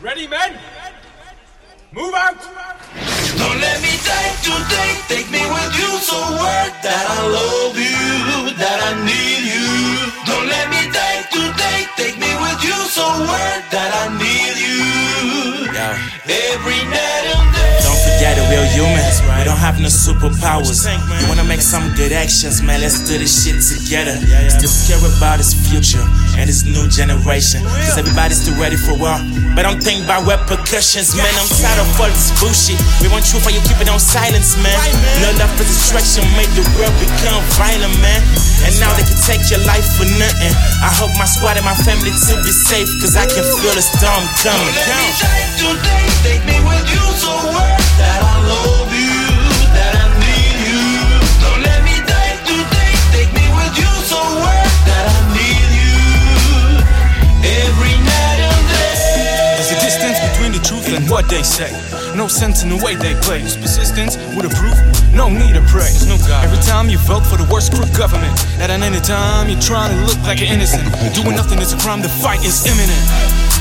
Ready, men? Move out! Don't let me die today, take me with you. So word that I love we're. We don't have no superpowers. You wanna make some good actions, man? Let's do this shit together. Still care about his future and his new generation. Cause everybody's still ready for war. But don't think about repercussions, man. I'm tired of all this bullshit. We want truth, why you keep it on silence, man? No love for destruction made the world become violent, man. And now they can take your life for nothing. I hope my squad and my family to be safe, cause I can feel the storm coming. Let me die today, take me with you. So word between the truth and what they say. No sense in the way they play. Persistence with a proof, no need to pray. no God. Every time you vote for the worst crook government, at any time you're trying to look like an innocent. Doing nothing is a crime, the fight is imminent.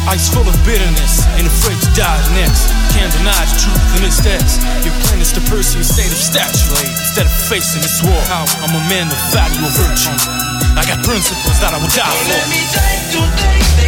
Ice full of bitterness and afraid to die next. Can't deny the truth in its steps. Your plan is to pursue a state of stature instead of facing this war. I'm a man of value and virtue. I got principles that I will die for.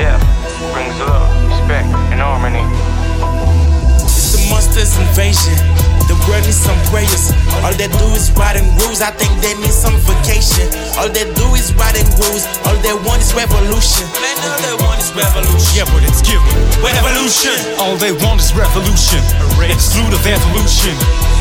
Death, brings love, respect, and harmony. It's the monsters invasion. The world needs some prayers. All they do is writing rules. I think they need some vacation. All they do is writing rules. All they want is revolution. Man, all they want is revolution. Yeah, but it's given. Revolution. All they want is revolution. Exclude of evolution.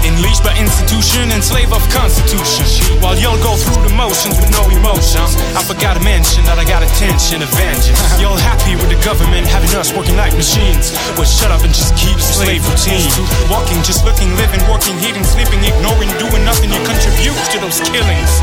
Unleashed by institution and slave of constitution. While y'all go through the motions with no emotions. I forgot to mention that I got attention, a vengeance. Y'all happy with the government having us working like machines. Well, shut up and just keep the slave routine. Walking, just looking, living, working, eating, sleeping, ignoring, doing nothing. You contribute to those killings.